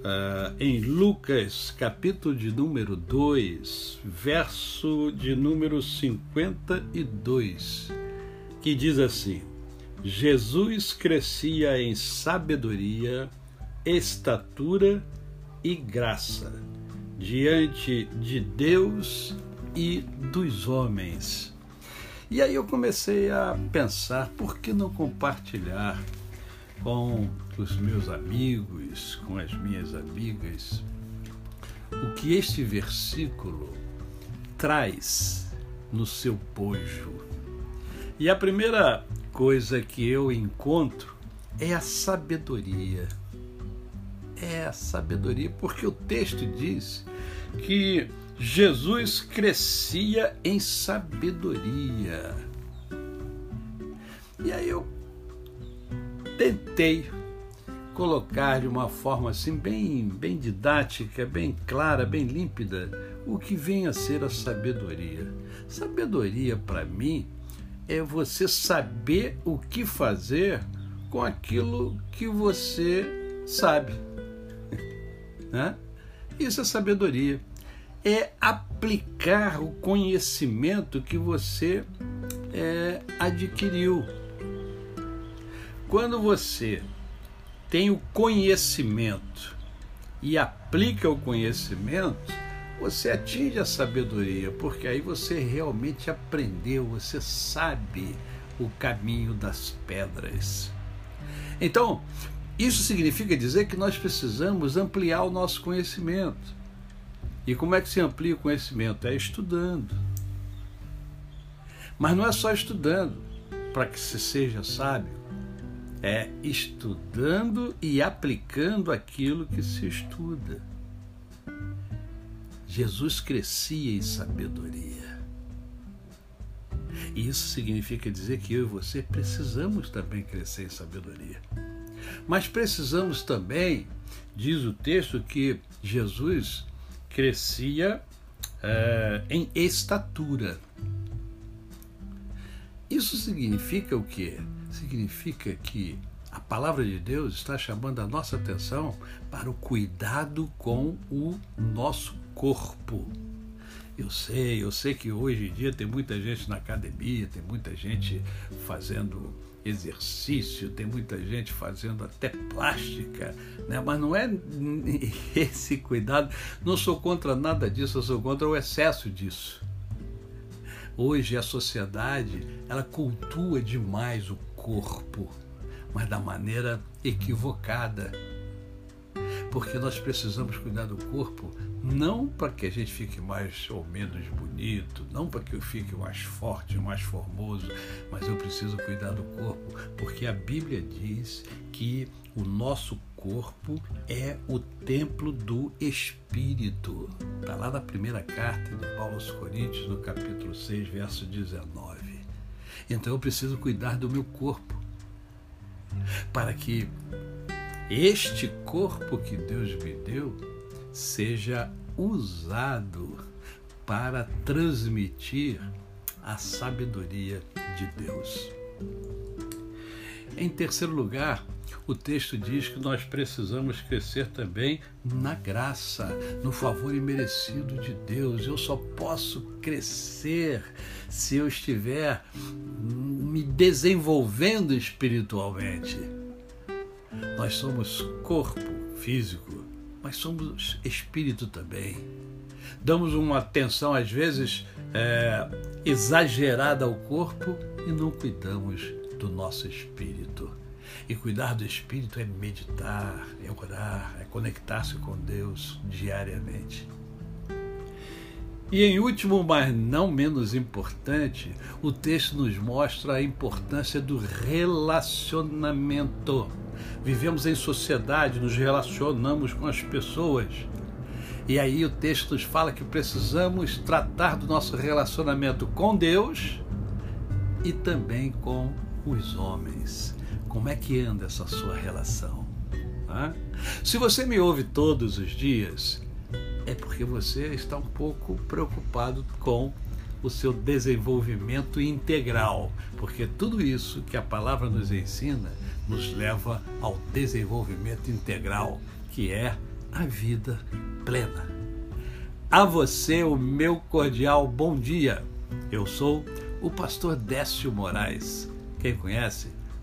uh, em Lucas, capítulo de número 2, verso de número 52, que diz assim: Jesus crescia em sabedoria, estatura e graça diante de Deus e dos homens. E aí eu comecei a pensar, por que não compartilhar com os meus amigos, com as minhas amigas, o que este versículo traz no seu bojo. E a primeira coisa que eu encontro é a sabedoria. É a sabedoria, porque o texto diz que Jesus crescia em sabedoria. E aí eu tentei colocar de uma forma assim bem, bem didática, bem clara, bem límpida, o que vem a ser a sabedoria. Sabedoria para mim é você saber o que fazer com aquilo que você sabe. né? Isso é sabedoria. É aplicar o conhecimento que você é, adquiriu quando você tem o conhecimento e aplica o conhecimento, você atinge a sabedoria, porque aí você realmente aprendeu, você sabe o caminho das pedras. Então, isso significa dizer que nós precisamos ampliar o nosso conhecimento. E como é que se amplia o conhecimento? É estudando. Mas não é só estudando para que se seja sábio é estudando e aplicando aquilo que se estuda. Jesus crescia em sabedoria. Isso significa dizer que eu e você precisamos também crescer em sabedoria. Mas precisamos também, diz o texto, que Jesus crescia é, em estatura. Isso significa o quê? Significa que a palavra de Deus está chamando a nossa atenção para o cuidado com o nosso corpo. Eu sei, eu sei que hoje em dia tem muita gente na academia, tem muita gente fazendo exercício, tem muita gente fazendo até plástica, né? mas não é esse cuidado. Não sou contra nada disso, eu sou contra o excesso disso. Hoje a sociedade ela cultua demais o corpo, mas da maneira equivocada. Porque nós precisamos cuidar do corpo não para que a gente fique mais ou menos bonito, não para que eu fique mais forte, mais formoso, mas eu preciso cuidar do corpo, porque a Bíblia diz que o nosso corpo é o templo do Espírito. Está lá na primeira carta de Paulo aos Coríntios, no capítulo 6, verso 19. Então eu preciso cuidar do meu corpo, para que este corpo que Deus me deu seja usado para transmitir a sabedoria de Deus. Em terceiro lugar, o texto diz que nós precisamos crescer também na graça, no favor imerecido de Deus. Eu só posso crescer se eu estiver me desenvolvendo espiritualmente. Nós somos corpo físico, mas somos espírito também. Damos uma atenção, às vezes, é, exagerada ao corpo e não cuidamos do nosso espírito. E cuidar do espírito é meditar, é orar, é conectar-se com Deus diariamente. E em último, mas não menos importante, o texto nos mostra a importância do relacionamento. Vivemos em sociedade, nos relacionamos com as pessoas. E aí o texto nos fala que precisamos tratar do nosso relacionamento com Deus e também com os homens. Como é que anda essa sua relação? Se você me ouve todos os dias, é porque você está um pouco preocupado com o seu desenvolvimento integral, porque tudo isso que a palavra nos ensina nos leva ao desenvolvimento integral, que é a vida plena. A você o meu cordial bom dia. Eu sou o pastor Décio Moraes. Quem conhece,